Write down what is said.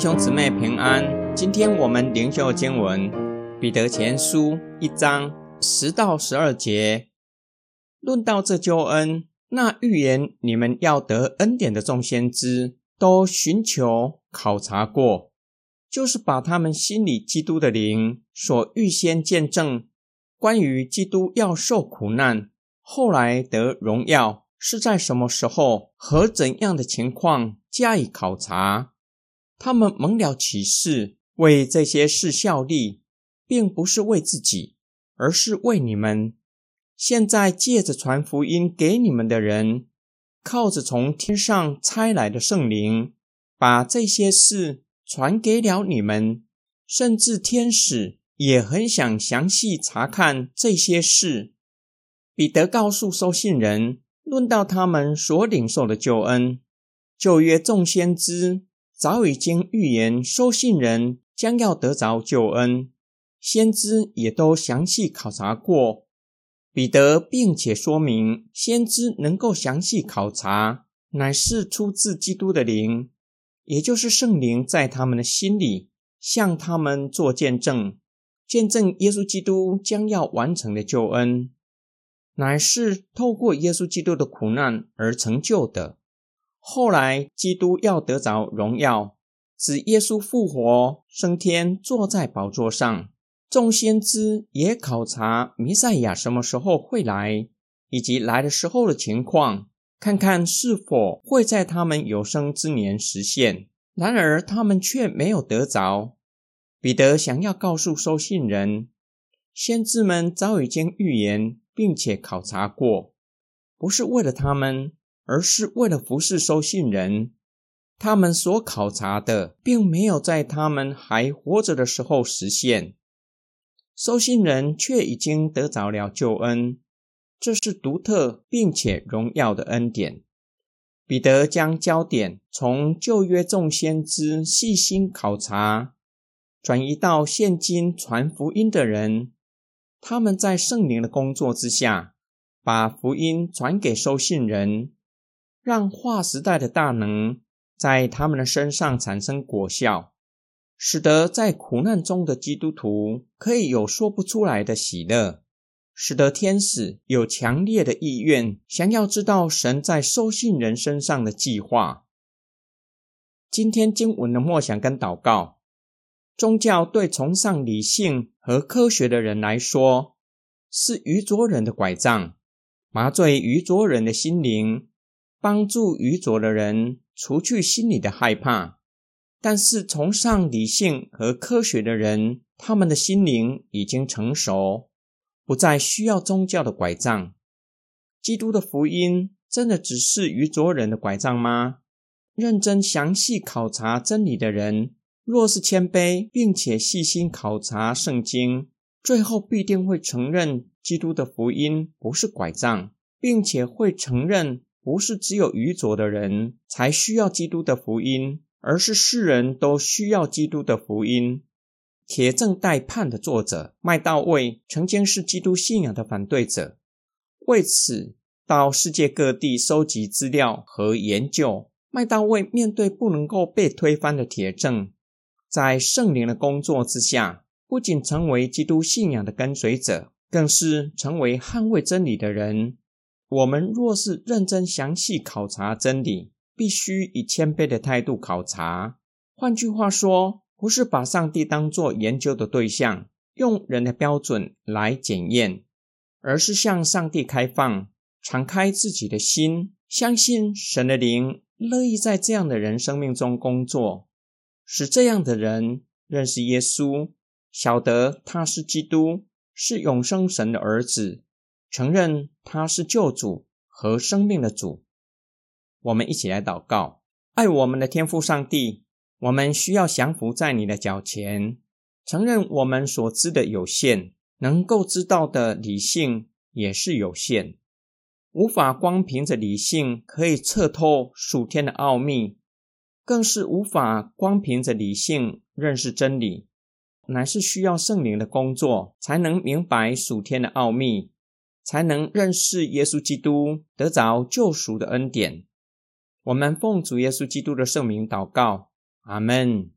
弟兄姊妹平安。今天我们灵修经文《彼得前书》一章十到十二节，论到这救恩，那预言你们要得恩典的众先知，都寻求考察过，就是把他们心里基督的灵所预先见证，关于基督要受苦难，后来得荣耀，是在什么时候和怎样的情况加以考察。他们蒙了启示，为这些事效力，并不是为自己，而是为你们。现在借着传福音给你们的人，靠着从天上差来的圣灵，把这些事传给了你们。甚至天使也很想详细查看这些事。彼得告诉收信人，论到他们所领受的救恩，旧约众先知。早已经预言收信人将要得着救恩，先知也都详细考察过。彼得并且说明，先知能够详细考察，乃是出自基督的灵，也就是圣灵在他们的心里向他们做见证，见证耶稣基督将要完成的救恩，乃是透过耶稣基督的苦难而成就的。后来，基督要得着荣耀，指耶稣复活升天，坐在宝座上。众先知也考察弥赛亚什么时候会来，以及来的时候的情况，看看是否会在他们有生之年实现。然而，他们却没有得着。彼得想要告诉收信人，先知们早已经预言，并且考察过，不是为了他们。而是为了服侍收信人，他们所考察的，并没有在他们还活着的时候实现。收信人却已经得着了救恩，这是独特并且荣耀的恩典。彼得将焦点从旧约众先知细心考察，转移到现今传福音的人，他们在圣灵的工作之下，把福音传给收信人。让划时代的大能在他们的身上产生果效，使得在苦难中的基督徒可以有说不出来的喜乐，使得天使有强烈的意愿想要知道神在收信人身上的计划。今天经文的默想跟祷告，宗教对崇尚理性和科学的人来说是愚拙人的拐杖，麻醉愚拙人的心灵。帮助愚拙的人除去心里的害怕，但是崇尚理性和科学的人，他们的心灵已经成熟，不再需要宗教的拐杖。基督的福音真的只是愚拙人的拐杖吗？认真详细考察真理的人，若是谦卑并且细心考察圣经，最后必定会承认基督的福音不是拐杖，并且会承认。不是只有愚拙的人才需要基督的福音，而是世人都需要基督的福音。铁证待判的作者麦道卫曾经是基督信仰的反对者，为此到世界各地收集资料和研究。麦道卫面对不能够被推翻的铁证，在圣灵的工作之下，不仅成为基督信仰的跟随者，更是成为捍卫真理的人。我们若是认真详细考察真理，必须以谦卑的态度考察。换句话说，不是把上帝当作研究的对象，用人的标准来检验，而是向上帝开放，敞开自己的心，相信神的灵乐意在这样的人生命中工作，使这样的人认识耶稣，晓得他是基督，是永生神的儿子。承认他是救主和生命的主，我们一起来祷告：爱我们的天父上帝，我们需要降服在你的脚前，承认我们所知的有限，能够知道的理性也是有限，无法光凭着理性可以测透属天的奥秘，更是无法光凭着理性认识真理，乃是需要圣灵的工作才能明白属天的奥秘。才能认识耶稣基督，得着救赎的恩典。我们奉主耶稣基督的圣名祷告，阿门。